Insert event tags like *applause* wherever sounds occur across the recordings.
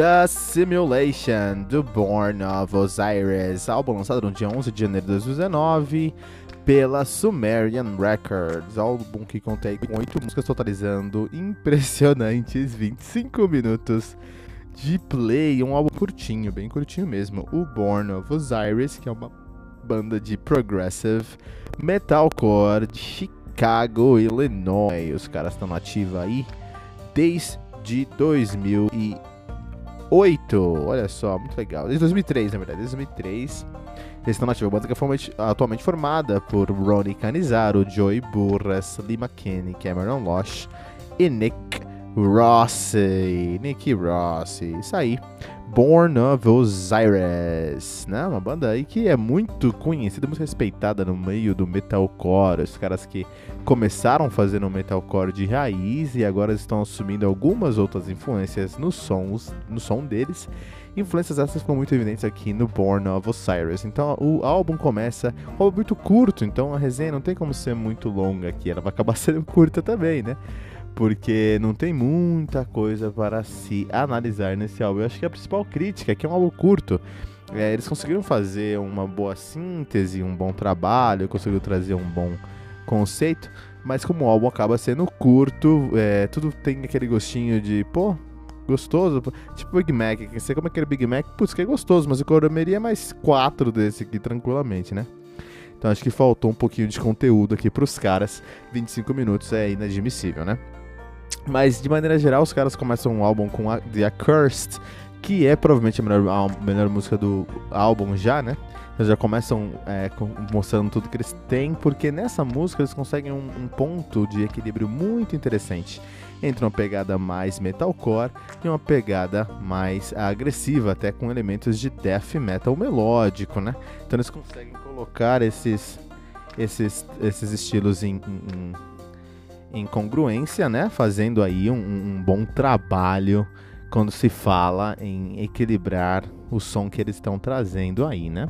The Simulation do Born of Osiris, álbum lançado no dia 11 de janeiro de 2019 pela Sumerian Records, álbum que contém com 8 músicas totalizando *laughs* impressionantes 25 minutos de play, um álbum curtinho, bem curtinho mesmo, o Born of Osiris, que é uma banda de progressive metalcore de Chicago, Illinois. Os caras estão ativa aí desde 2000 2008. Olha só, muito legal. Desde 2003, na verdade. Desde 2003. Eles estão nativos. A banda que é atualmente formada por Ronnie Canizaro, Joey Burras, Lee McKinney, Cameron Losh e Nick Rossi. Nick Rossi. Isso aí. Born of Osiris, né? Uma banda aí que é muito conhecida, muito respeitada no meio do metalcore. Os caras que começaram fazendo metalcore de raiz e agora estão assumindo algumas outras influências nos sons, no som deles. Influências essas ficam muito evidentes aqui no Born of Osiris. Então o álbum começa, um álbum muito curto, então a resenha não tem como ser muito longa aqui, ela vai acabar *laughs* sendo curta também, né? Porque não tem muita coisa para se analisar nesse álbum. Eu acho que a principal crítica é que é um álbum curto. É, eles conseguiram fazer uma boa síntese, um bom trabalho, conseguiram trazer um bom conceito, mas como o álbum acaba sendo curto, é, tudo tem aquele gostinho de, pô, gostoso, tipo Big Mac, você come aquele Big Mac, putz, que é gostoso, mas eu comeria mais quatro desse aqui tranquilamente, né? Então acho que faltou um pouquinho de conteúdo aqui pros caras, 25 minutos é inadmissível, né? Mas de maneira geral, os caras começam um álbum com a, The Accursed, que é provavelmente a melhor, a melhor música do álbum já, né? Eles já começam é, mostrando tudo que eles têm, porque nessa música eles conseguem um, um, ponto de equilíbrio muito interessante entre uma pegada mais metalcore e uma pegada mais agressiva, até com elementos de death metal melódico, né? Então eles conseguem colocar esses, esses, esses estilos em, em em congruência, né? Fazendo aí um, um, bom trabalho quando se fala em equilibrar o som que eles estão trazendo aí, né?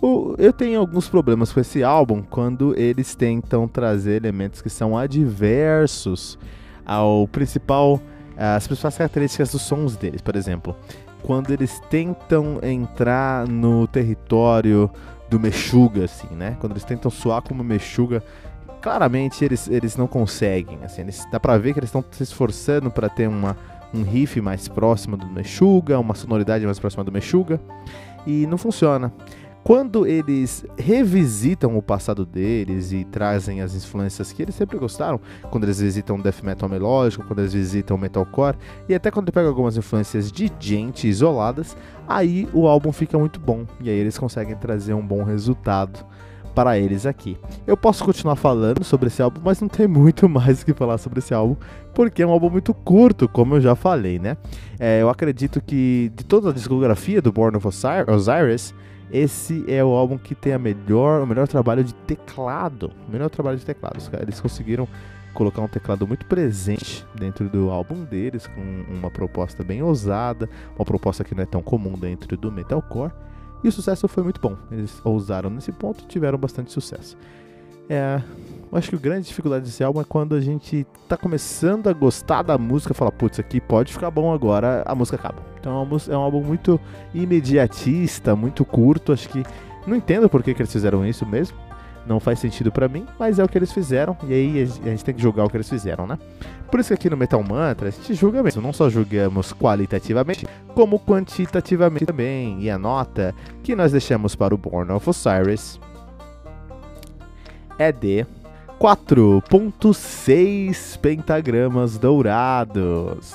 O, eu tenho alguns problemas com esse álbum quando eles tentam trazer elementos que são adversos ao principal, as principais características dos sons deles, por exemplo, quando eles tentam entrar no território do Meshuga, assim, né? Quando eles tentam soar como Meshuga claramente eles, eles não conseguem. Assim, eles, dá pra ver que eles estão se esforçando para ter uma, um riff mais próximo do Meshuga, uma sonoridade mais próxima do Meshuga, e não funciona. Quando eles revisitam o passado deles e trazem as influências que eles sempre gostaram, quando eles visitam death metal melódico, quando eles visitam metalcore, e até quando pegam algumas influências de gente isoladas, aí o álbum fica muito bom e aí eles conseguem trazer um bom resultado para eles aqui. Eu posso continuar falando sobre esse álbum, mas não tem muito *laughs* mais o que falar sobre esse álbum, porque é um álbum muito curto, como eu já falei, né? É, eu acredito que de toda a discografia do Born of Osiris, esse é o álbum que tem a melhor, o melhor trabalho de teclado. O melhor trabalho de teclado. Eles conseguiram colocar um teclado muito presente dentro do álbum deles, com uma proposta bem ousada, uma proposta que não é tão comum dentro do metalcore. E o sucesso foi muito bom. Eles ousaram nesse ponto e tiveram bastante sucesso. É, eu acho que a grande dificuldade desse álbum é quando a gente tá começando a gostar da música fala, putz, aqui pode ficar bom agora, a música acaba. Então é um álbum muito imediatista, muito curto. Acho que não entendo por que, que eles fizeram isso mesmo. Não faz sentido para mim, mas é o que eles fizeram. E aí a gente tem que julgar o que eles fizeram, né? Por isso que aqui no Metal Mantra a gente julga mesmo. Não só julgamos qualitativamente, como quantitativamente também. E a nota que nós deixamos para o Born of Osiris é de 4.6 pentagramas dourados.